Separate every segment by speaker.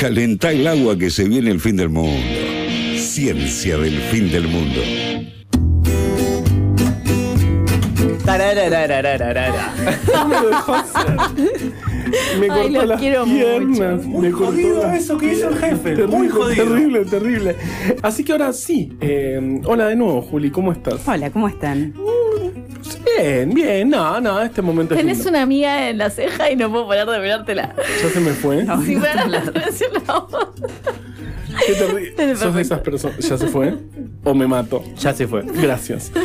Speaker 1: Calentá el agua que se viene el fin del mundo. Ciencia del fin del mundo.
Speaker 2: Me cortó
Speaker 3: Ay, los
Speaker 2: las
Speaker 3: quiero
Speaker 2: piernas.
Speaker 3: mucho.
Speaker 2: me cortó
Speaker 4: jodido
Speaker 2: las
Speaker 4: eso que hizo el jefe,
Speaker 2: Terrible,
Speaker 4: muy jodido.
Speaker 2: Terrible, terrible. Así que ahora sí. eh, hola de nuevo, Juli, ¿cómo estás?
Speaker 5: Hola, ¿cómo están?
Speaker 2: Bien, bien. No, no, este momento es
Speaker 3: Tenés
Speaker 2: lindo.
Speaker 3: una amiga en la ceja y no puedo parar de mirártela.
Speaker 2: Ya se me fue.
Speaker 3: Si fuera la atención la voz.
Speaker 2: Qué terrible.
Speaker 3: Es
Speaker 2: ¿Sos de esas personas? ¿Ya se fue? ¿O me mato?
Speaker 4: Ya se fue.
Speaker 2: Gracias.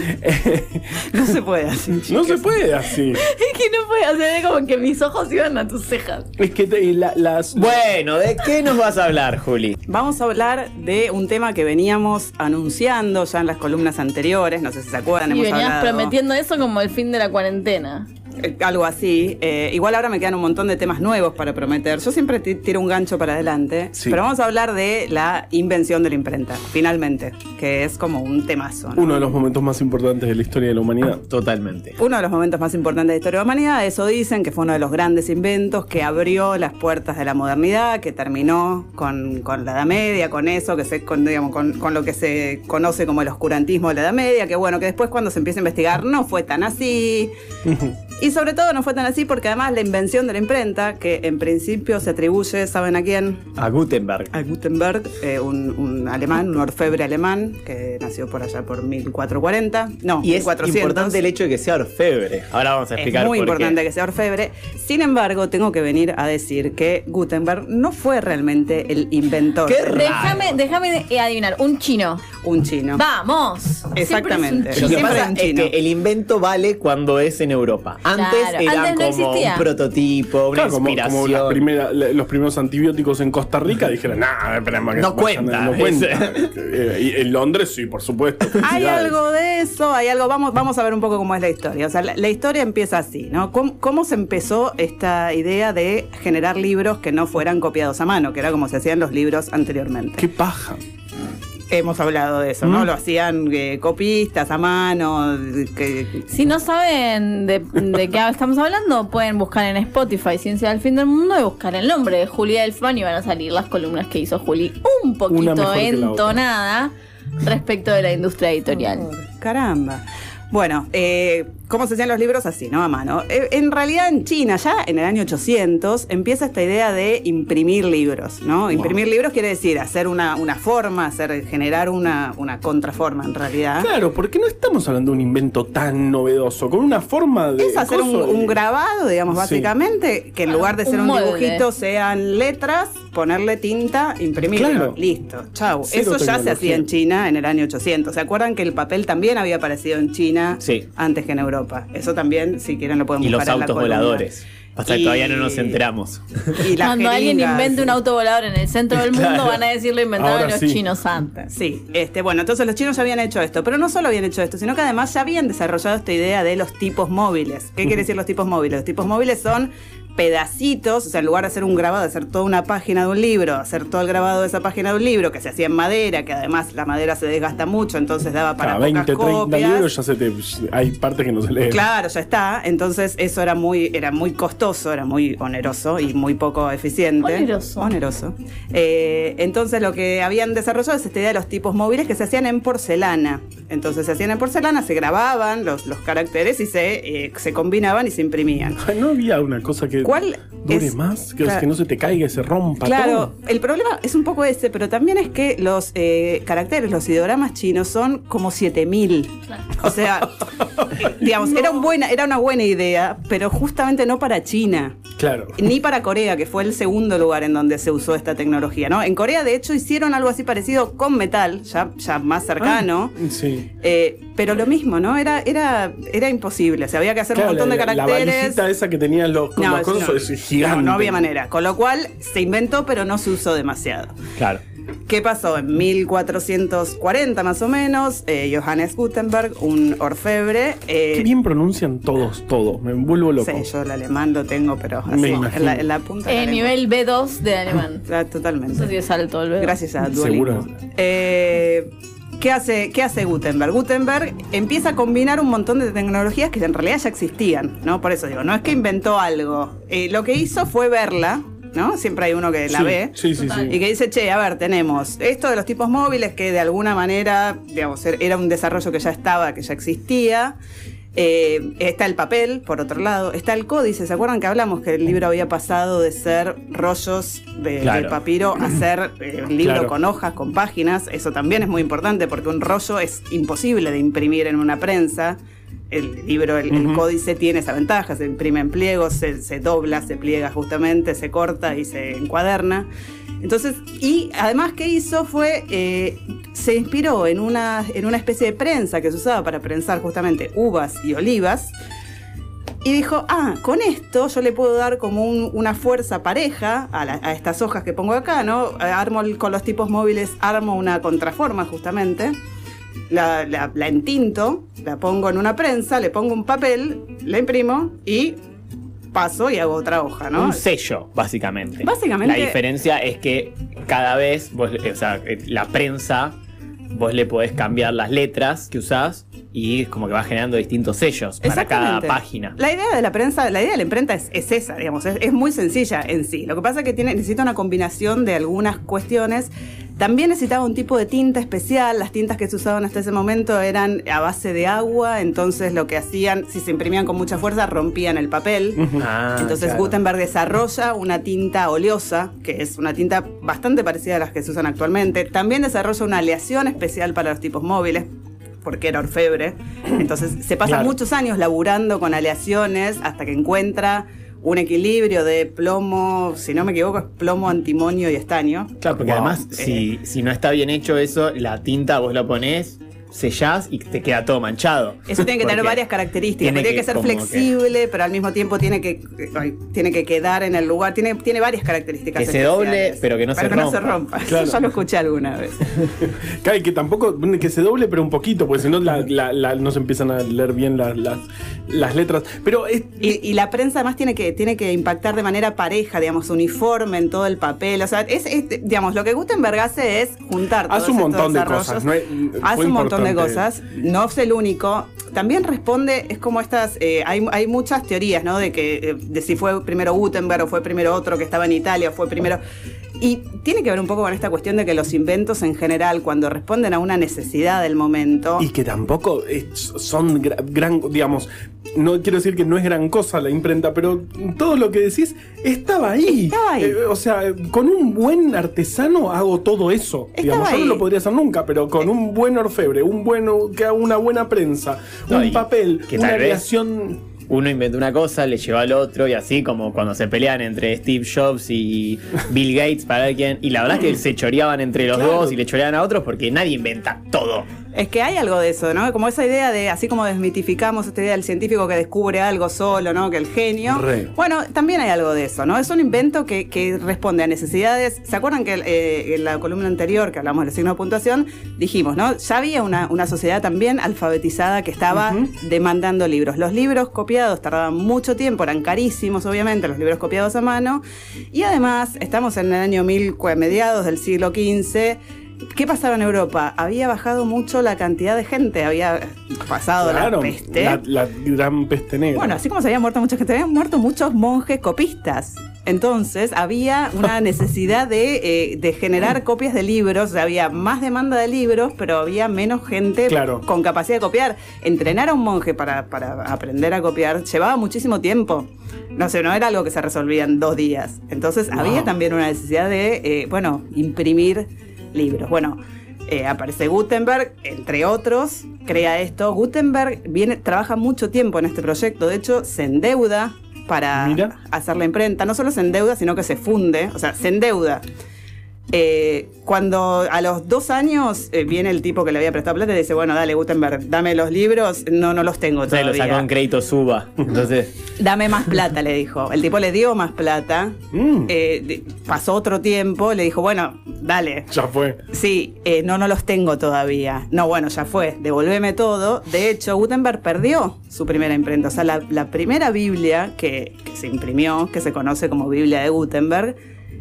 Speaker 5: No se puede así.
Speaker 2: no se puede así.
Speaker 3: Es que no puede hacer como que mis ojos iban a tus cejas.
Speaker 2: Es que te- la- las.
Speaker 4: Bueno, ¿de qué nos vas a hablar, Juli?
Speaker 5: Vamos a hablar de un tema que veníamos anunciando ya en las columnas anteriores, no sé si se acuerdan,
Speaker 3: Y
Speaker 5: hemos
Speaker 3: venías
Speaker 5: hablado
Speaker 3: prometiendo eso como el fin de la cuarentena.
Speaker 5: Eh, algo así. Eh, igual ahora me quedan un montón de temas nuevos para prometer. Yo siempre ti- tiro un gancho para adelante,
Speaker 2: Sí.
Speaker 5: pero vamos a hablar de la invención de la imprenta, finalmente, que es como un temazo. ¿no?
Speaker 2: Uno de los momentos más importantes de la historia de la humanidad.
Speaker 4: Totalmente.
Speaker 5: Uno de los momentos más importantes de la historia de la humanidad, eso dicen, que fue uno de los grandes inventos que abrió las puertas de la modernidad, que terminó con, con la Edad Media, con eso, que se, con, digamos, con, con lo que se conoce como el oscurantismo de la Edad Media, que bueno, que después cuando se empieza a investigar no fue tan así. Y sobre todo no fue tan así porque además la invención de la imprenta, que en principio se atribuye, ¿saben a quién?
Speaker 4: A Gutenberg.
Speaker 5: A Gutenberg, eh, un, un alemán, un orfebre alemán, que nació por allá por 1440. No,
Speaker 4: Y es
Speaker 5: 1400.
Speaker 4: importante el hecho de que sea orfebre. Ahora vamos a explicar
Speaker 5: Es muy
Speaker 4: por qué.
Speaker 5: importante que sea orfebre. Sin embargo, tengo que venir a decir que Gutenberg no fue realmente el inventor.
Speaker 4: Qué raro.
Speaker 3: Déjame, déjame adivinar. Un chino.
Speaker 5: Un chino.
Speaker 3: vamos.
Speaker 5: Exactamente.
Speaker 3: Siempre es un
Speaker 4: Lo que pasa es que el invento vale cuando es en Europa. Antes
Speaker 3: Claro,
Speaker 4: era
Speaker 3: antes no
Speaker 4: como
Speaker 3: existía.
Speaker 4: un prototipo, una
Speaker 2: Claro, como,
Speaker 4: inspiración.
Speaker 2: como las primera- la- los primeros antibióticos en Costa Rica dijeron, nah, esperemos que
Speaker 4: No
Speaker 2: vayan,
Speaker 4: cuenta,
Speaker 2: No cuenta. Eh, y en Londres sí, por supuesto.
Speaker 5: Hay
Speaker 2: Felicidades.
Speaker 5: algo de eso, hay algo. Vamos, vamos a ver un poco cómo es la historia. O sea, la, la historia empieza así, ¿no? ¿Cómo, cómo se empezó esta idea de generar libros que no fueran copiados a mano, que era como se hacían los libros anteriormente?
Speaker 2: Qué paja.
Speaker 5: Hemos hablado de eso, ¿no?
Speaker 2: Mm.
Speaker 5: Lo hacían eh, copistas a mano, que,
Speaker 3: Si no saben de, de qué estamos hablando, pueden buscar en Spotify Ciencia del Fin del Mundo y buscar el nombre de Julia Delfán y van a salir las columnas que hizo Juli un poquito entonada respecto de la industria editorial.
Speaker 5: Caramba. Bueno, eh, ¿cómo se hacían los libros? Así, ¿no? A mano. Eh, en realidad en China, ya en el año 800, empieza esta idea de imprimir libros, ¿no? Imprimir libros quiere decir hacer una, una forma, hacer, generar una, una contraforma en realidad.
Speaker 2: Claro, porque no estamos hablando de un invento tan novedoso, con una forma de.
Speaker 5: Es hacer un, grabado, digamos,
Speaker 2: Sí.
Speaker 5: básicamente, que en lugar de ser
Speaker 3: un
Speaker 5: dibujito sean letras, ponerle tinta, imprimirlo.
Speaker 2: Claro.
Speaker 5: Listo, chau.
Speaker 2: Cero
Speaker 5: Eso ya se hacía en China en el año 800. ¿Se acuerdan que el papel también había aparecido en China
Speaker 4: Sí.
Speaker 5: antes que en Europa? Eso también, si quieren, lo pueden
Speaker 4: Y los
Speaker 5: buscar en la
Speaker 4: autos voladores. Pasa que todavía no nos enteramos.
Speaker 5: Y las
Speaker 3: Cuando alguien invente un auto volador en el centro del mundo,
Speaker 4: Claro.
Speaker 3: van a decir lo inventaron
Speaker 2: Ahora
Speaker 3: los
Speaker 2: sí.
Speaker 3: chinos antes.
Speaker 5: Sí, este, bueno, entonces los chinos ya habían hecho esto, pero no solo habían hecho esto, sino que además ya habían desarrollado esta idea de los tipos móviles. ¿Qué quiere decir los tipos móviles? Los tipos móviles son pedacitos, o sea, en lugar de hacer un grabado, de hacer toda una página de un libro, hacer todo el grabado de esa página de un libro, que se hacía en madera, que además la madera se desgasta mucho, entonces daba para
Speaker 2: Cada
Speaker 5: pocas
Speaker 2: 20, 30
Speaker 5: copias.
Speaker 2: libros ya se te. Hay partes que no se leen.
Speaker 5: Claro, ya está. Entonces eso era muy, era muy costoso, era muy oneroso y muy poco eficiente.
Speaker 3: Oneroso.
Speaker 5: Oneroso. Eh, entonces lo que habían desarrollado es esta idea de los tipos móviles que se hacían en porcelana. Entonces se hacían en porcelana, se grababan los, los caracteres y se, eh, se combinaban y se imprimían.
Speaker 2: No había una cosa que
Speaker 5: ¿Cuál
Speaker 2: dure
Speaker 5: es-
Speaker 2: más, que,
Speaker 5: Claro.
Speaker 2: que no se te caiga se rompa
Speaker 5: Claro,
Speaker 2: todo.
Speaker 5: el problema es un poco ese, pero también es que los eh, caracteres, los ideogramas chinos son como 7000. O sea, digamos, era, un buena, era una buena idea, pero justamente no para China.
Speaker 2: Claro.
Speaker 5: Ni para Corea, que fue el segundo lugar en donde se usó esta tecnología, ¿no? En Corea, de hecho, hicieron algo así parecido con metal, ya, ya más cercano.
Speaker 2: Ah, sí.
Speaker 5: Eh, pero lo mismo, ¿no? Era, era, era imposible. O sea, había que hacer
Speaker 2: Claro,
Speaker 5: un montón de
Speaker 2: la- La
Speaker 5: caracteres.
Speaker 2: valijita esa que tenían los
Speaker 5: eso no.
Speaker 2: es gigante.
Speaker 5: No, no había manera. Con lo cual se inventó, pero no se usó demasiado.
Speaker 4: Claro.
Speaker 5: ¿Qué pasó? En 1440 más o menos, eh, Johannes Gutenberg, un orfebre. eh,
Speaker 2: Qué bien pronuncian todos, todo. Me vuelvo loco.
Speaker 5: Sí, yo el alemán lo tengo, pero
Speaker 2: Me
Speaker 5: así,
Speaker 2: imagino.
Speaker 5: en la, en la punta. de la
Speaker 3: Eh, nivel B2 de alemán.
Speaker 5: Ah,
Speaker 3: Eso
Speaker 5: Totalmente.
Speaker 3: sí es alto el B2.
Speaker 5: Gracias a Duolingo.
Speaker 2: Seguro.
Speaker 5: ¿Qué, hace, ¿Qué hace Gutenberg? Gutenberg empieza a combinar un montón de tecnologías que en realidad ya existían, ¿no? Por eso digo, no es que inventó algo. Eh, lo que hizo fue verla ¿no? Siempre hay uno que la
Speaker 2: Sí,
Speaker 5: ve.
Speaker 2: Sí, sí.
Speaker 5: Y que dice, che, a ver, tenemos esto de los tipos móviles que de alguna manera, digamos, er- era un desarrollo que ya estaba, que ya existía. Eh, está el papel, por otro lado. Está el códice. ¿Se acuerdan que hablamos que el libro había pasado de ser rollos de,
Speaker 4: Claro.
Speaker 5: de papiro a ser eh, un libro
Speaker 2: Claro.
Speaker 5: con hojas, con páginas? Eso también es muy importante porque un rollo es imposible de imprimir en una prensa. El libro, el, códice tiene esa ventaja, se imprime en pliegos, se, se dobla, se pliega justamente, se corta y se encuaderna. Entonces, y además que hizo fue, eh, se inspiró en una, en una especie de prensa que se usaba para prensar justamente uvas y olivas. Y dijo, ah, con esto yo le puedo dar como un- una fuerza pareja a, la- a estas hojas que pongo acá, ¿no? Eh, Armo el- con los tipos móviles, armo una contraforma justamente, la, la- la entinto, la pongo en una prensa, le pongo un papel, la imprimo y paso y hago otra hoja, ¿no?
Speaker 4: Un sello, básicamente.
Speaker 5: Básicamente-
Speaker 4: La diferencia es que cada vez, vos, o sea, eh, la prensa, vos le podés cambiar las letras que usás y es como que va generando distintos sellos para cada página.
Speaker 5: La idea de la prensa, la idea de la imprenta es, es esa, digamos, es, es muy sencilla en sí. Lo que pasa es que tiene, necesita una combinación de algunas cuestiones. También necesitaba un tipo de tinta especial. Las tintas que se usaban hasta ese momento eran a base de agua, entonces lo que hacían, si se imprimían con mucha fuerza, rompían el papel.
Speaker 4: Ah,
Speaker 5: Entonces
Speaker 4: claro.
Speaker 5: Gutenberg desarrolla una tinta oleosa, que es una tinta bastante parecida a las que se usan actualmente. También desarrolla una aleación especial para los tipos móviles, porque era orfebre. Entonces se pasa
Speaker 2: Claro.
Speaker 5: muchos años laburando con aleaciones hasta que encuentra un equilibrio de plomo, si no me equivoco, es plomo, antimonio y estaño.
Speaker 4: Claro, porque
Speaker 2: Wow.
Speaker 4: además, si, si no está bien hecho eso, la tinta vos la ponés, sellás y te queda todo manchado.
Speaker 5: Eso tiene que tener varias características.
Speaker 4: tiene
Speaker 5: Tiene, que,
Speaker 4: que
Speaker 5: ser
Speaker 4: que-
Speaker 5: flexible, pero al mismo tiempo tiene que, tiene que quedar en el lugar. Tiene, tiene varias características.
Speaker 4: Que se doble, pero que no se
Speaker 5: Para que no se
Speaker 4: rompa.
Speaker 5: rompa.
Speaker 2: Claro.
Speaker 5: Eso ya lo escuché alguna vez.
Speaker 2: Claro, y que tampoco, que se doble, pero un poquito, porque si no la- la- la- no se empiezan a leer bien las, las, las letras. Pero es,
Speaker 5: Y, y la prensa además tiene que, tiene que impactar de manera pareja, digamos, uniforme en todo el papel. O sea, es, es, digamos, lo que Gutenberg hace es juntar todos
Speaker 2: Hace un
Speaker 5: estos
Speaker 2: montón de
Speaker 5: desarrollos.
Speaker 2: cosas, no es-
Speaker 5: hace un montón de cosas. No es el único. También responde, es como estas, eh, hay, hay muchas teorías, ¿no? De que eh, de si fue primero Gutenberg o fue primero otro que estaba en Italia o fue primero. Y tiene que ver un poco con esta cuestión de que los inventos en general, cuando responden a una necesidad del momento.
Speaker 2: Y que tampoco son gra- gran, digamos, no quiero decir que no es gran cosa la imprenta, pero todo lo que decís estaba ahí.
Speaker 5: Estaba ahí.
Speaker 2: Eh, o sea, con un buen artesano hago todo eso.
Speaker 5: Estaba
Speaker 2: digamos, yo no lo podría hacer nunca, pero con un buen orfebre, un bueno, que haga una buena prensa,
Speaker 4: No,
Speaker 2: un papel,
Speaker 4: que
Speaker 2: una creación.
Speaker 4: Uno inventó una cosa, le llevó al otro y así como cuando se pelean entre Steve Jobs y Bill Gates para ver quién. Y la verdad es que se choreaban entre los
Speaker 2: Claro.
Speaker 4: dos y le choreaban a otros porque nadie inventa todo.
Speaker 5: Es que hay algo de eso, ¿no? Como esa idea de, así como desmitificamos esta idea del científico que descubre algo solo, ¿no? Que el genio.
Speaker 2: Re.
Speaker 5: Bueno, también hay algo de eso, ¿no? Es un invento que, que responde a necesidades. ¿Se acuerdan que eh, en la columna anterior que hablamos del signo de puntuación, dijimos, ¿no? Ya había una, una sociedad también alfabetizada que estaba demandando libros. Los libros copiados tardaban mucho tiempo, eran carísimos, obviamente, los libros copiados a mano. Y además, estamos en el año mil, mediados del siglo XV. ¿Qué pasaba en Europa? Había bajado mucho la cantidad de gente, había pasado
Speaker 2: Claro,
Speaker 5: la peste.
Speaker 2: la, la gran peste negra.
Speaker 5: Bueno, así como se habían muerto mucha gente, habían muerto muchos monjes copistas. Entonces había una necesidad de, eh, de generar copias de libros, o sea, había más demanda de libros, pero había menos gente
Speaker 2: Claro.
Speaker 5: con capacidad de copiar. Entrenar a un monje para, para aprender a copiar llevaba muchísimo tiempo. No sé, no era algo que se resolvía en dos días. Entonces
Speaker 2: Wow.
Speaker 5: había también una necesidad de, eh, bueno, imprimir libros. Bueno, eh, aparece Gutenberg, entre otros, crea esto. Gutenberg viene, trabaja mucho tiempo en este proyecto, de hecho se endeuda para
Speaker 2: Mira.
Speaker 5: hacer la imprenta. No solo se endeuda, sino que se funde, o sea, se endeuda. Eh, cuando a los dos años eh, viene el tipo que le había prestado plata y dice, bueno, dale Gutenberg, dame los libros, no, no los tengo
Speaker 4: O sea, lo
Speaker 5: todavía.
Speaker 4: sacó en crédito suba. Entonces,
Speaker 5: Dame más plata, le dijo. El tipo le dio más plata.
Speaker 2: Mm.
Speaker 5: Eh, pasó otro tiempo, le dijo, bueno, dale.
Speaker 2: ya fue.
Speaker 5: Sí, eh, no, no los tengo todavía. No, bueno, ya fue, devolveme todo. De hecho, Gutenberg perdió su primera imprenta. O sea, la, la primera Biblia que, que se imprimió, que se conoce como Biblia de Gutenberg,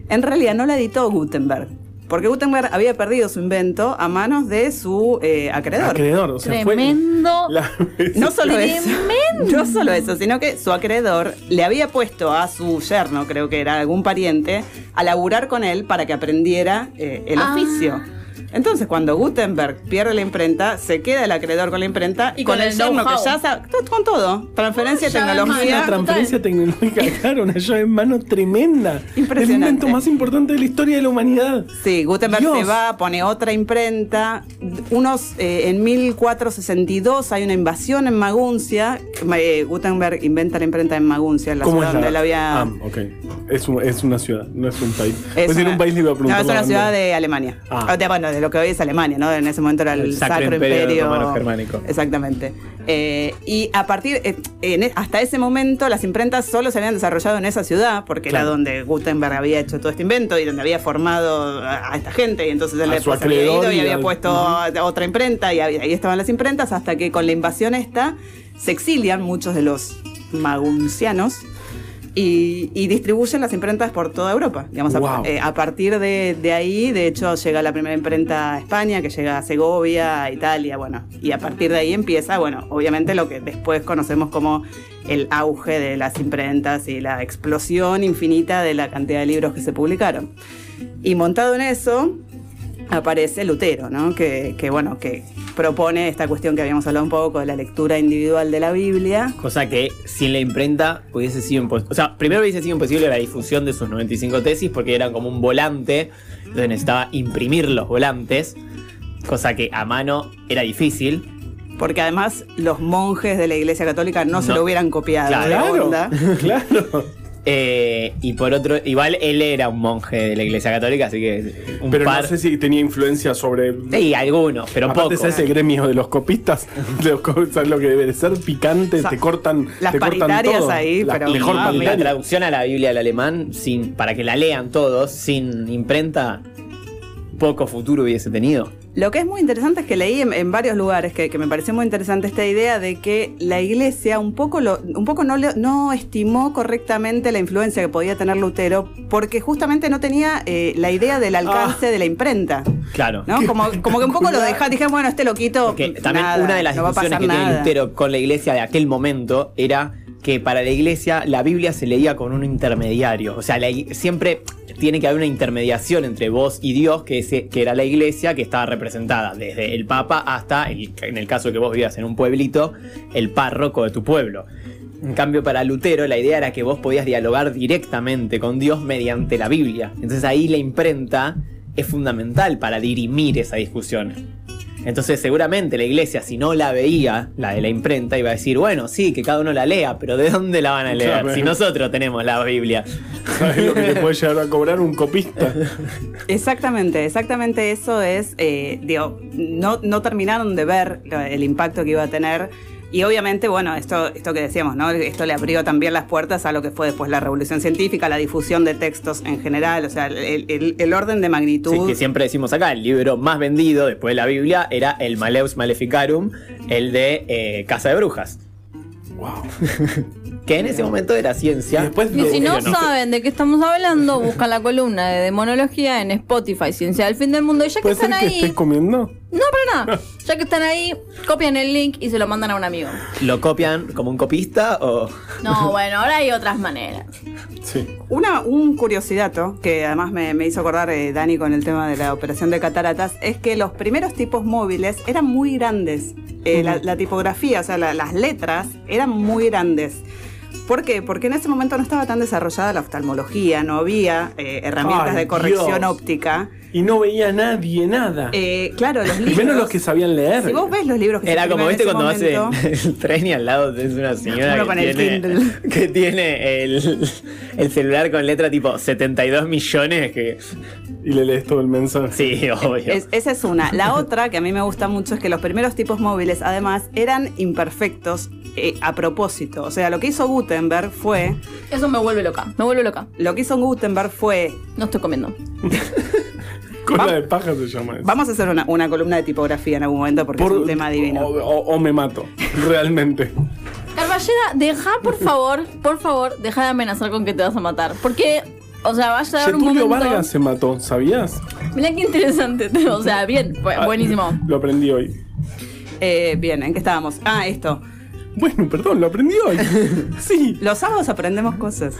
Speaker 5: en realidad no la editó Gutenberg. Porque Gutenberg había perdido su invento a manos de su eh, acreedor.
Speaker 2: Acreedor, o sea, fue.
Speaker 3: Tremendo.
Speaker 2: la-
Speaker 5: No solo eso,
Speaker 3: Tremendo.
Speaker 5: no solo eso, sino que su acreedor le había puesto a su yerno, creo que era algún pariente, a laburar con él para que aprendiera eh, el
Speaker 3: Ah.
Speaker 5: oficio. Entonces, cuando Gutenberg pierde la imprenta, se queda el acreedor con la imprenta
Speaker 3: Y
Speaker 5: con,
Speaker 3: con
Speaker 5: el yerno que ya sabe, con todo, transferencia,
Speaker 3: Ya,
Speaker 5: tecnología.
Speaker 2: Una transferencia tecnológica, claro, una llave en mano tremenda.
Speaker 5: Impresionante.
Speaker 2: El invento más importante de la historia de la humanidad.
Speaker 5: Sí, Gutenberg
Speaker 2: Dios.
Speaker 5: se va, pone otra imprenta. Unos, eh, en 1462 hay una invasión en Maguncia. Eh, Gutenberg inventa la imprenta en Maguncia, la
Speaker 2: ¿Cómo
Speaker 5: ciudad
Speaker 2: es
Speaker 5: donde
Speaker 2: la-
Speaker 5: él había.
Speaker 2: Ah, ok. Es, un- es una ciudad, no es un país.
Speaker 5: Es
Speaker 2: en
Speaker 5: una-
Speaker 2: un país le iba a preguntar.
Speaker 5: No, es
Speaker 2: la
Speaker 5: una ciudad de Alemania.
Speaker 2: Ah.
Speaker 5: O de- bueno, de lo que hoy es Alemania, ¿no? En ese momento era el,
Speaker 4: El Sacro
Speaker 5: Sacro,
Speaker 4: Imperio
Speaker 5: Imperio,
Speaker 4: Romano Germánico.
Speaker 5: Exactamente. Eh, y a partir, eh, en e- hasta ese momento, las imprentas solo se habían desarrollado en esa ciudad, porque
Speaker 4: Claro.
Speaker 5: era donde Gutenberg había hecho todo este invento y donde había formado a, a esta gente. Y entonces él después había ido y
Speaker 2: y
Speaker 5: había
Speaker 2: al-
Speaker 5: puesto otra imprenta y había- ahí estaban las imprentas, hasta que con la invasión esta se exilian muchos de los maguncianos y, y distribuyen las imprentas por toda Europa. Digamos, a- eh, a, partir de, de ahí, de hecho, llega la primera imprenta a España, que llega a Segovia, a Italia, bueno, y a partir de ahí empieza, bueno, obviamente lo que después conocemos como el auge de las imprentas y la explosión infinita de la cantidad de libros que se publicaron. Y montado en eso, aparece Lutero, ¿no? Que, que, bueno, que propone esta cuestión que habíamos hablado un poco de la lectura individual de la Biblia.
Speaker 4: Cosa que sin la imprenta hubiese sido imposible. O sea, primero hubiese sido imposible la difusión de sus 95 tesis porque eran como un volante, entonces necesitaba imprimir los volantes, cosa que a mano era difícil.
Speaker 5: Porque además los monjes de la Iglesia Católica no, se lo hubieran copiado.
Speaker 4: Claro.
Speaker 5: de onda.
Speaker 2: claro.
Speaker 4: Eh, y por otro, igual él era un monje de la Iglesia Católica, así que un
Speaker 2: Pero
Speaker 4: par.
Speaker 2: no sé si tenía influencia sobre.
Speaker 4: Sí, algunos, pero
Speaker 2: Aparte,
Speaker 4: poco.
Speaker 2: ¿sabes el gremio de los copistas? De los co- ¿Sabes lo que debe de ser? Picante,
Speaker 5: O sea,
Speaker 2: te cortan.
Speaker 5: las
Speaker 2: te cortan
Speaker 5: paritarias
Speaker 2: todo.
Speaker 5: ahí,
Speaker 2: La
Speaker 5: pero-
Speaker 2: mejor
Speaker 4: Y la traducción a la Biblia del alemán, sin, para que la lean todos, sin imprenta, poco futuro hubiese tenido.
Speaker 5: Lo que es muy interesante es que leí en, en varios lugares que, que me pareció muy interesante esta idea de que la iglesia un poco, lo, un poco no, no estimó correctamente la influencia que podía tener Lutero porque justamente no tenía eh, la idea del alcance de la imprenta.
Speaker 4: Claro.
Speaker 5: ¿no? Como, como que un poco lo dejaron, dije, bueno, este loquito.
Speaker 4: Porque también
Speaker 5: nada,
Speaker 4: una de las
Speaker 5: no
Speaker 4: discusiones que tiene
Speaker 5: nada.
Speaker 4: Lutero con la iglesia de aquel momento era que para la iglesia la Biblia se leía con un intermediario. O sea, siempre tiene que haber una intermediación entre vos y Dios, que, ese- que era la iglesia que estaba representada desde el Papa hasta, en el caso que vos vivas en un pueblito, el párroco de tu pueblo. En cambio, para Lutero la idea era que vos podías dialogar directamente con Dios mediante la Biblia. Entonces ahí la imprenta es fundamental para dirimir esa discusión. Entonces seguramente la iglesia, si no la veía, la de la imprenta, iba a decir, bueno, sí, que cada uno la lea, pero ¿de dónde la van a leer?
Speaker 2: Claro.
Speaker 4: Si nosotros tenemos la Biblia.
Speaker 2: ¿Sabes lo que te puede llegar a cobrar un copista?
Speaker 5: Exactamente, exactamente eso es, eh, digo, no, no terminaron de ver el impacto que iba a tener. Y obviamente, bueno, esto, esto que decíamos, ¿no? Esto le abrió también las puertas a lo que fue después la revolución científica, la difusión de textos en general, o sea, el, el- el orden de magnitud.
Speaker 4: Sí, que siempre decimos acá, el libro más vendido después de la Biblia era el Maleus Maleficarum, el de eh, Casa de Brujas.
Speaker 2: wow.
Speaker 4: Que en ese momento era
Speaker 2: Y
Speaker 4: ciencia.
Speaker 2: después
Speaker 3: Y si no
Speaker 4: no.
Speaker 3: saben de qué estamos hablando, buscan la columna de demonología en Spotify, Ciencia del Fin del Mundo. Y ya que
Speaker 2: ¿Puede ser
Speaker 3: están
Speaker 2: que
Speaker 3: ahí,
Speaker 2: estés comiendo?
Speaker 3: No, para nada. Ya que están ahí, copian el link y se lo mandan a un amigo.
Speaker 4: ¿Lo copian como un copista o...?
Speaker 3: No, bueno, ahora hay otras maneras.
Speaker 2: Sí.
Speaker 5: Una, un curiosidato que además me, me hizo acordar eh, Dani con el tema de la operación de cataratas es que los primeros tipos móviles eran muy grandes. Eh, la, la tipografía, o sea, la- las letras eran muy grandes. ¿Por qué? Porque en ese momento no estaba tan desarrollada la oftalmología, no había eh, herramientas de corrección
Speaker 2: Dios.
Speaker 5: óptica.
Speaker 2: Y no veía a nadie nada.
Speaker 5: Eh, claro, los
Speaker 2: Y
Speaker 5: libros.
Speaker 2: menos los que sabían leer.
Speaker 5: Si vos ves los libros que se
Speaker 4: Era como, ¿viste cuando vas en el tren y al lado tenés una señora que
Speaker 5: el
Speaker 4: tiene, que tiene el, el celular con letra tipo 72 millones que...
Speaker 2: Y le lees todo el mensaje.
Speaker 4: Sí, obvio.
Speaker 5: Es- esa es una. La otra que a mí me gusta mucho es que los primeros tipos móviles, además, eran imperfectos eh, a propósito. O sea, lo que hizo Gutenberg fue.
Speaker 3: Eso me vuelve loca, me vuelve loca.
Speaker 5: Lo que hizo Gutenberg fue.
Speaker 3: No estoy comiendo.
Speaker 2: Cola de paja se llama eso.
Speaker 5: Vamos a hacer una, una columna de tipografía en algún momento porque es un tema divino.
Speaker 2: O, o- o me mato, realmente.
Speaker 3: Carballera, deja, por favor, por favor, deja de amenazar con que te vas a matar. Porque O sea, va a llegar un
Speaker 2: Getulio
Speaker 3: momento.
Speaker 2: Vargas se mató, ¿sabías?
Speaker 3: Mirá qué interesante. O sea, bien, bu-
Speaker 2: Ah,
Speaker 3: buenísimo.
Speaker 2: Lo aprendí hoy.
Speaker 5: Eh, bien, ¿en qué estábamos? Ah, esto.
Speaker 2: Bueno, perdón, lo aprendí hoy. Sí.
Speaker 5: Los sábados aprendemos cosas.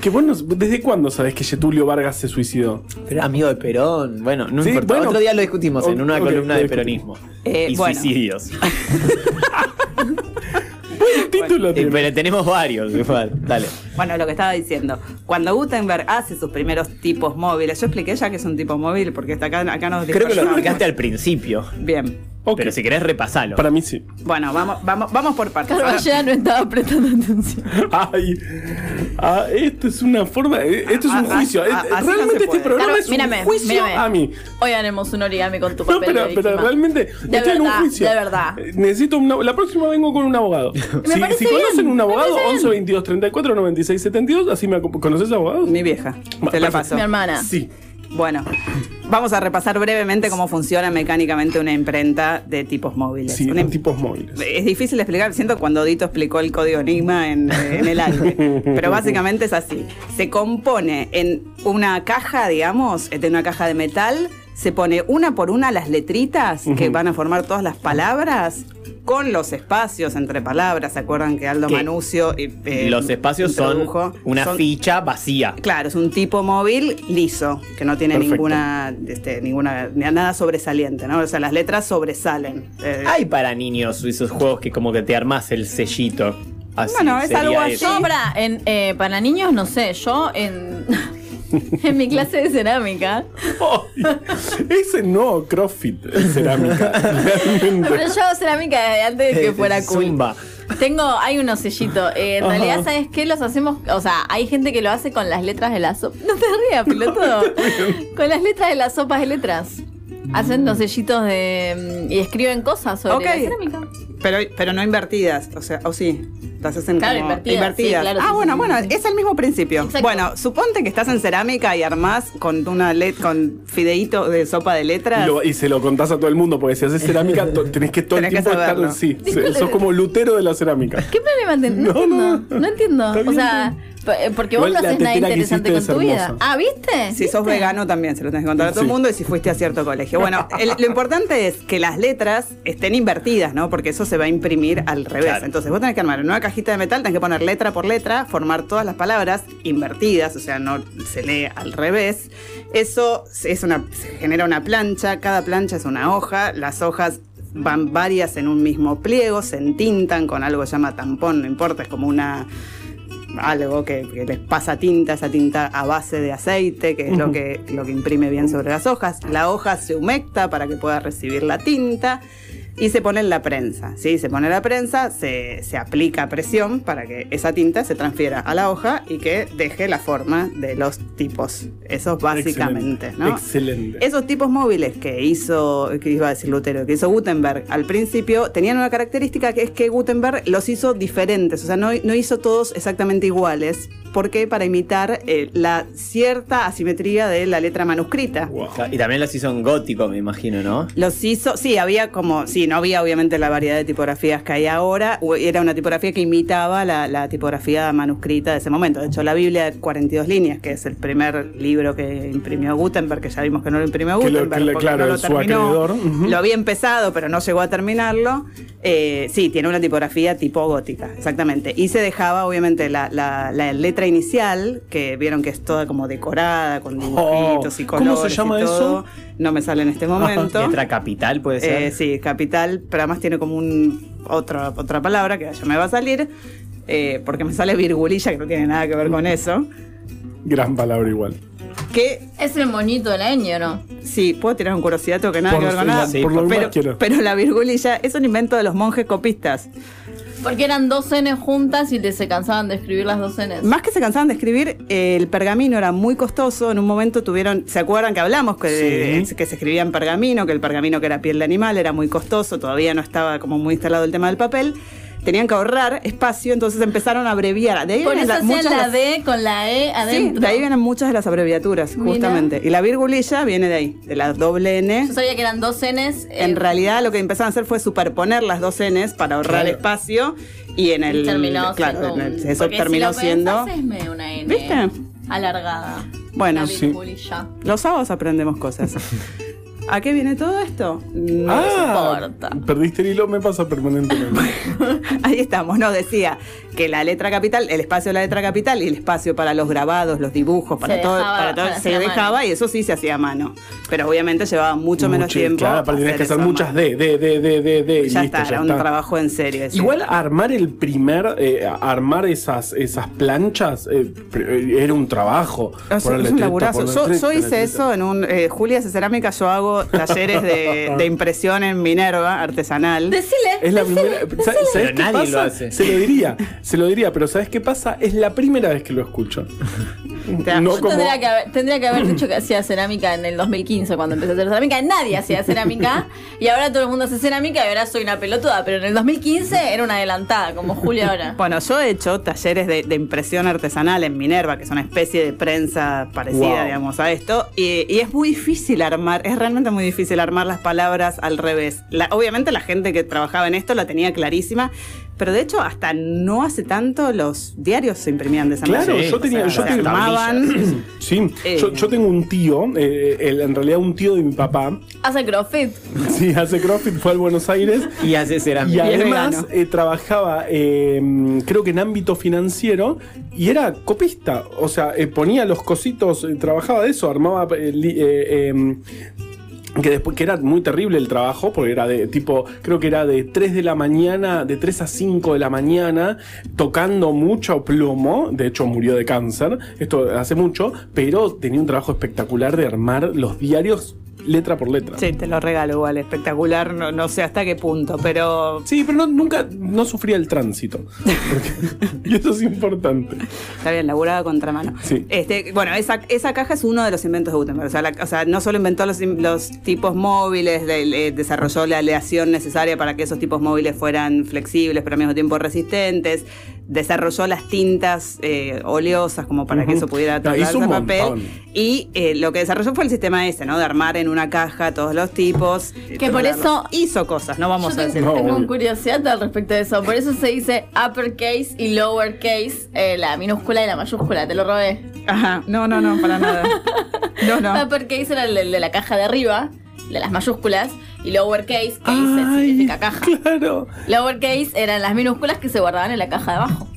Speaker 2: Que vos no- ¿Desde cuándo sabés que Getulio Vargas se suicidó?
Speaker 4: Pero era amigo de Perón. Bueno, no
Speaker 2: Sí,
Speaker 4: importa.
Speaker 2: bueno.
Speaker 4: Otro día lo discutimos en una columna de peronismo.
Speaker 5: Eh,
Speaker 4: y
Speaker 5: bueno.
Speaker 4: suicidios.
Speaker 2: Buen título
Speaker 4: Eh,
Speaker 2: tiene.
Speaker 4: pero tenemos varios. igual. Dale.
Speaker 5: Bueno, lo que estaba diciendo. Cuando Gutenberg hace sus primeros tipos móviles, yo expliqué ya que es un tipo móvil porque hasta acá, acá nos
Speaker 4: Creo que lo explicaste al principio.
Speaker 5: Bien.
Speaker 2: Ok.
Speaker 4: Pero si querés, repasalo.
Speaker 2: Para mí sí.
Speaker 5: Bueno, vamos, vamos, vamos por partes.
Speaker 3: Carballera no estaba prestando atención.
Speaker 2: Ay, ah, esto es una forma. Esto es un
Speaker 5: Ah, ah,
Speaker 2: juicio.
Speaker 5: ah, no
Speaker 2: realmente este programa es un juicio
Speaker 3: mírame.
Speaker 2: a mí.
Speaker 3: Hoy haremos un origami con tu
Speaker 2: No,
Speaker 3: papel
Speaker 2: pero,
Speaker 3: de
Speaker 2: pero realmente
Speaker 3: De
Speaker 2: estoy en un
Speaker 3: verdad,
Speaker 2: juicio.
Speaker 3: de verdad.
Speaker 2: Eh, Necesito una, la próxima vengo con un abogado. si conocen
Speaker 3: bien,
Speaker 2: un abogado,
Speaker 3: parece bien.
Speaker 2: 11 22 34 96 72, así me ¿Conoces abogados?
Speaker 5: Mi vieja.
Speaker 2: Va,
Speaker 5: Te la
Speaker 2: perfecto.
Speaker 5: paso.
Speaker 3: Mi hermana.
Speaker 2: Sí.
Speaker 5: Bueno, vamos a repasar brevemente cómo funciona mecánicamente una imprenta de tipos móviles.
Speaker 2: Sí,
Speaker 5: Una
Speaker 2: en tipos móviles.
Speaker 5: Es difícil explicar, siento cuando Dito explicó el código Enigma en, en el aire. Pero básicamente es así. Se compone en una caja, digamos, de una caja de metal, se pone una por una las letritas que van a formar todas las palabras con los espacios entre palabras. ¿Se acuerdan que Aldo
Speaker 4: ¿Qué?
Speaker 5: Manucio eh, eh,
Speaker 4: Los espacios son una
Speaker 5: Son-
Speaker 4: ficha vacía.
Speaker 5: Claro, es un tipo móvil liso, que no tiene
Speaker 2: Perfecto.
Speaker 5: ninguna, este, ninguna, nada sobresaliente, ¿no? O sea, las letras sobresalen. Eh,
Speaker 4: Hay para niños esos juegos que como que te armás el sellito. Así,
Speaker 5: Bueno, es algo así.
Speaker 4: eso.
Speaker 3: No, para, en, eh, para niños, no sé, yo en, en mi clase de cerámica,
Speaker 2: Ay, ese no, CrossFit, cerámica. Realmente.
Speaker 3: pero yo hago cerámica desde antes de que fuera cool.
Speaker 4: Zumba.
Speaker 3: Tengo, hay unos sellitos. Eh, en
Speaker 2: Ajá.
Speaker 3: realidad, ¿sabes qué? Los hacemos, o sea, hay gente que lo hace con las letras de la sopa. No te rías, pelotudo. con las letras de las sopas de letras. Hacen los sellitos de. mm, y escriben cosas sobre la cerámica.
Speaker 5: pero, pero no invertidas, o sea, o sí. Las hacen
Speaker 3: Claro,
Speaker 5: como
Speaker 3: invertidas, sí, claro,
Speaker 5: ah,
Speaker 3: sí,
Speaker 5: bueno,
Speaker 3: sí,
Speaker 5: bueno, es el mismo principio.
Speaker 3: Exacto.
Speaker 5: Bueno, suponte que estás en cerámica y armás con una let con fideíto de sopa de letras.
Speaker 2: lo- y se lo contás a todo el mundo, porque si haces cerámica, to- tenés que todo el
Speaker 5: Tenés
Speaker 2: tiempo estar.
Speaker 5: saberlo.
Speaker 2: Sí, sos como lutero de la cerámica.
Speaker 3: ¿Qué problema tenés? No,
Speaker 2: No,
Speaker 3: entiendo.
Speaker 2: no.
Speaker 3: No, entiendo. O sea, porque
Speaker 2: Igual
Speaker 3: vos no haces nada interesante con tu vida. Ah, ¿viste?
Speaker 5: Si sos vegano también se lo tenés que contar a todo el
Speaker 2: Sí.
Speaker 5: mundo y si fuiste a cierto colegio. Bueno, el- lo importante es que las letras estén invertidas, ¿no? Porque eso se va a imprimir al revés.
Speaker 4: Claro.
Speaker 5: Entonces vos tenés que armar una cajita de metal, tenés que poner letra por letra, formar todas las palabras invertidas, o sea, no se lee al revés. Eso es una, se genera una plancha, cada plancha es una hoja, las hojas van varias en un mismo pliego, se entintan con algo que se llama tampón, no importa, es como una algo que, que les pasa tinta, esa tinta a base de aceite, que es lo que, lo que imprime bien sobre las hojas. La hoja se humecta para que pueda recibir la tinta y se pone en la prensa. ¿sí? Se pone en la prensa, se, se aplica presión para que esa tinta se transfiera a la hoja y que deje la forma de los tipos. Eso es básicamente.
Speaker 2: Excelente.
Speaker 5: ¿no?
Speaker 2: Excelente.
Speaker 5: Esos tipos móviles que hizo, que iba a decir Lutero, que hizo Gutenberg al principio, tenían una característica que es que Gutenberg los hizo diferentes, o sea, no, no hizo todos exactamente iguales. ¿Por qué? Para imitar eh, la cierta asimetría de la letra manuscrita.
Speaker 2: Wow.
Speaker 4: Y también los hizo en gótico, me imagino, ¿no?
Speaker 5: Los hizo, sí, había como, sí, no había obviamente la variedad de tipografías que hay ahora, era una tipografía que imitaba la, la tipografía manuscrita de ese momento. De hecho, la Biblia de 42 líneas, que es el primer libro que imprimió Gutenberg, que ya vimos que no lo imprimió
Speaker 2: Que lo-
Speaker 5: Gutenberg,
Speaker 2: que le-
Speaker 5: porque
Speaker 2: claro,
Speaker 5: no lo
Speaker 2: su
Speaker 5: terminó.
Speaker 2: acreedor, ujú.
Speaker 5: Lo había empezado, pero no llegó a terminarlo. Eh, sí, tiene una tipografía tipo gótica, exactamente. Y se dejaba, obviamente, la, la- la letra inicial, que vieron que es toda como decorada, con dibujitos y
Speaker 2: Oh, ¿cómo
Speaker 5: colores.
Speaker 2: se llama
Speaker 5: y todo.
Speaker 2: eso?
Speaker 5: No me sale en este momento.
Speaker 4: Letra capital puede ser.
Speaker 5: Eh, sí, capital, pero además tiene como un otra, otra palabra que ya me va a salir, eh, porque me sale virgulilla, que no tiene nada que ver con eso.
Speaker 2: Gran palabra igual.
Speaker 5: Que
Speaker 3: Es el moñito del año, ¿no?
Speaker 5: sí, puedo tirar un curiosidad, que nada
Speaker 2: Por-
Speaker 5: que ver con nada.
Speaker 4: sí,
Speaker 2: por lo
Speaker 5: pero,
Speaker 2: menos quiero.
Speaker 5: pero la virgulilla es un invento de los monjes copistas.
Speaker 3: Porque eran dos N juntas y te se cansaban de escribir las dos N.
Speaker 5: Más que se cansaban de escribir, eh, el pergamino era muy costoso. En un momento tuvieron, ¿se acuerdan que hablamos que,
Speaker 2: Sí.
Speaker 5: que se escribía en pergamino, que el pergamino que era piel de animal era muy costoso, todavía no estaba como muy instalado el tema del papel? Tenían que ahorrar espacio, entonces empezaron a abreviar. De ahí
Speaker 3: Por
Speaker 5: vienen
Speaker 3: eso
Speaker 5: la- muchas
Speaker 3: la
Speaker 5: las-
Speaker 3: D con la E
Speaker 5: Sí,
Speaker 3: adentro.
Speaker 5: de ahí vienen muchas de las abreviaturas,
Speaker 3: Mira.
Speaker 5: justamente. Y la virgulilla viene de ahí, de la doble N.
Speaker 3: Yo sabía que eran dos Ns. eh,
Speaker 5: En realidad lo que empezaron a hacer fue superponer las dos Ns para ahorrar
Speaker 4: Claro.
Speaker 5: espacio y en el
Speaker 3: terminó
Speaker 5: claro,
Speaker 3: siendo
Speaker 5: en el- eso terminó
Speaker 3: si lo
Speaker 5: siendo
Speaker 3: pensás, es medio una N
Speaker 5: ¿Viste?
Speaker 3: alargada.
Speaker 5: Bueno,
Speaker 2: sí.
Speaker 5: Los sábados aprendemos cosas. ¿A qué viene todo esto? No
Speaker 2: ah,
Speaker 3: soporta.
Speaker 2: perdiste el hilo, me pasa permanentemente.
Speaker 5: Ahí estamos, no, decía que la letra capital, el espacio de la letra capital y el espacio para los grabados, los dibujos, para
Speaker 3: Se
Speaker 5: todo,
Speaker 3: dejaba
Speaker 5: para todo,
Speaker 3: para
Speaker 5: se dejaba y eso sí se hacía a mano. Pero obviamente llevaba mucho menos tiempo.
Speaker 2: Claro, aparte tenés que hacer muchas. D, D, D, D, D,
Speaker 5: Ya
Speaker 2: listo,
Speaker 5: está, era un trabajo en serio. ese.
Speaker 2: Igual armar el primer, eh, armar esas, esas planchas eh, eh, era un trabajo.
Speaker 5: Es,
Speaker 2: Ponerle
Speaker 5: es un
Speaker 2: treta,
Speaker 5: laburazo. Yo,
Speaker 2: treta,
Speaker 5: yo hice eso en un. eh, Julia hace cerámica, yo hago talleres de, de impresión en Minerva, artesanal.
Speaker 3: Decile.
Speaker 2: Es la
Speaker 3: decile,
Speaker 2: primera.
Speaker 3: decile.
Speaker 2: ¿Sabes
Speaker 4: Pero
Speaker 2: qué
Speaker 4: nadie
Speaker 2: pasa?
Speaker 4: lo hace.
Speaker 2: Se lo diría, se lo diría, pero ¿sabes qué pasa? Es la primera vez que lo escucho. No
Speaker 3: Yo
Speaker 2: como.
Speaker 3: tendría, que haber, tendría que haber dicho que hacía cerámica en el 2015 cuando empecé a hacer cerámica. Nadie hacía cerámica y ahora todo el mundo hace cerámica y ahora soy una pelotuda. Pero en el 2015 era una adelantada, como Julia ahora.
Speaker 5: Bueno, yo he hecho talleres de, de impresión artesanal en Minerva, que es una especie de prensa parecida,
Speaker 2: Wow.
Speaker 5: digamos, a esto. Y, y es muy difícil armar, es realmente muy difícil armar las palabras al revés. La- obviamente la gente que trabajaba en esto la tenía clarísima, pero de hecho hasta no hace tanto los diarios se imprimían de esa
Speaker 2: Claro,
Speaker 5: manera.
Speaker 2: yo tenía.
Speaker 5: O
Speaker 2: yo
Speaker 5: sea,
Speaker 2: tenía-
Speaker 5: armaban.
Speaker 2: Sí,
Speaker 5: Eh.
Speaker 2: yo, yo tengo un tío, eh, el- en realidad un tío de mi papá.
Speaker 3: Hace CrossFit.
Speaker 2: Sí, hace CrossFit, fue al Buenos Aires.
Speaker 4: Y hace
Speaker 2: Y
Speaker 4: cerámica.
Speaker 5: es
Speaker 2: además eh, trabajaba, eh, creo que en ámbito financiero, y era copista. O sea, eh, ponía los cositos, eh, trabajaba de eso, armaba. eh, li- eh, em, que después que era muy terrible el trabajo, porque era de tipo, creo que era de 3 de la mañana, de 3 a 5 de la mañana, tocando mucho plomo, de hecho murió de cáncer, esto hace mucho, pero tenía un trabajo espectacular de armar los diarios letra por letra.
Speaker 5: Sí, te lo regalo igual, espectacular, no, no sé hasta qué punto, pero
Speaker 2: Sí, pero no- nunca no sufría el tránsito. Porque- y eso es importante.
Speaker 5: Está bien, laburada contramano.
Speaker 2: Sí.
Speaker 5: Este, bueno, esa, esa caja es uno de los inventos de Gutenberg. O sea, la- o sea, no solo inventó los, los tipos móviles, le- le desarrolló la aleación necesaria para que esos tipos móviles fueran flexibles, pero al mismo tiempo resistentes. Desarrolló las tintas eh, oleosas como para que eso pudiera tratarse
Speaker 2: un
Speaker 5: papel.
Speaker 2: montón.
Speaker 5: Y eh, lo que desarrolló fue el sistema ese, ¿no? De armar en una caja todos los tipos.
Speaker 3: Que por eso-
Speaker 5: Hizo cosas, no vamos
Speaker 3: Yo
Speaker 5: a
Speaker 3: tengo,
Speaker 5: decir.
Speaker 2: No,
Speaker 3: tengo
Speaker 2: obvio.
Speaker 3: curiosidad al respecto de eso. Por eso se dice uppercase y lowercase, eh, la minúscula y la mayúscula. Te lo robé.
Speaker 5: Ajá, no, no, no, para nada. No, no.
Speaker 3: Uppercase era el de, la caja de arriba, las mayúsculas, y lowercase, case
Speaker 2: Ay,
Speaker 3: significa caja.
Speaker 2: Claro.
Speaker 3: Lowercase eran las minúsculas que se guardaban en la caja de abajo.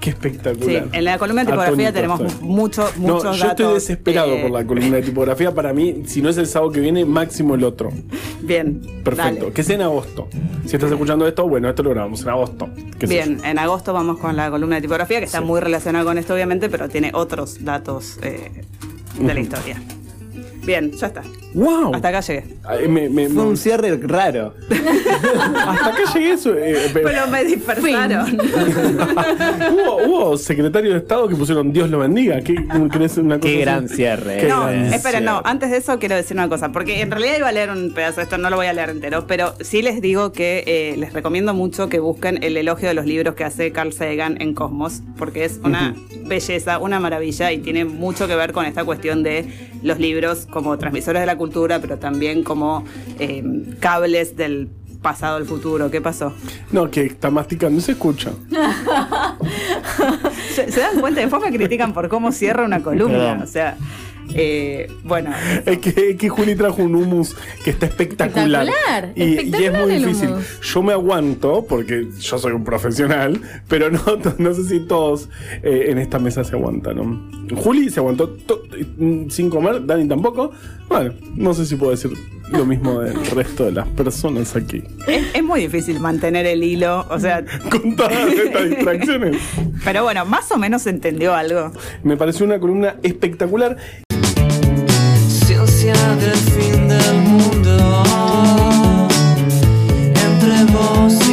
Speaker 2: Qué
Speaker 5: Sí,
Speaker 2: espectacular.
Speaker 5: en la columna de tipografía
Speaker 2: Atónito
Speaker 5: tenemos
Speaker 2: estoy.
Speaker 5: mucho,
Speaker 2: No,
Speaker 5: muchos
Speaker 2: yo estoy desesperado
Speaker 5: eh,
Speaker 2: por la columna de tipografía. Para mí, si no es el sábado que viene, máximo el otro.
Speaker 5: Bien.
Speaker 2: Perfecto.
Speaker 5: dale.
Speaker 2: Que sea en agosto. Si estás escuchando esto, bueno, esto lo grabamos en agosto.
Speaker 5: Bien, en agosto vamos con la columna de tipografía, que está
Speaker 2: Sí.
Speaker 5: muy relacionada con esto, obviamente, pero tiene otros datos eh, de la historia. Bien, ya está.
Speaker 2: ¡Wow!
Speaker 5: Hasta acá llegué.
Speaker 2: Ay, me- me-
Speaker 4: Fue un cierre raro.
Speaker 2: hasta acá llegué. Eso, eh, pero-
Speaker 5: Pero me dispersaron.
Speaker 2: hubo, hubo secretarios de Estado que pusieron Dios lo bendiga. ¿Qué, ¿querés una cosa
Speaker 4: Qué
Speaker 2: así?
Speaker 4: gran cierre.
Speaker 2: Qué
Speaker 5: No,
Speaker 2: gran
Speaker 5: esperen, no. Antes de eso quiero decir una cosa, porque en realidad iba a leer un pedazo de esto, no lo voy a leer entero, pero sí les digo que eh, les recomiendo mucho que busquen el elogio de los libros que hace Carl Sagan en Cosmos, porque es una belleza, una maravilla y tiene mucho que ver con esta cuestión de los libros como transmisores de la cultura, pero también como eh, cables del pasado al futuro. ¿Qué pasó?
Speaker 2: No, que está masticando, se escucha.
Speaker 5: ¿Se, se dan cuenta? Después me critican por cómo cierra una columna.
Speaker 4: Perdón.
Speaker 5: O sea, eh, bueno.
Speaker 2: Es que, es que Juli trajo un humus que está espectacular.
Speaker 3: Espectacular,
Speaker 2: Y, y es muy difícil. Yo me aguanto porque yo soy un profesional, pero no, no sé si todos eh, en esta mesa se aguantan. ¿no? Juli se aguantó sin comer, Dani tampoco. Bueno, no sé si puedo decir lo mismo del resto de las personas aquí.
Speaker 5: Es, muy difícil mantener el hilo, o sea.
Speaker 2: Con todas estas distracciones.
Speaker 5: Pero bueno, más o menos entendió algo.
Speaker 2: Me pareció una columna espectacular.
Speaker 6: Ciencia del fin del mundo. Entre vos y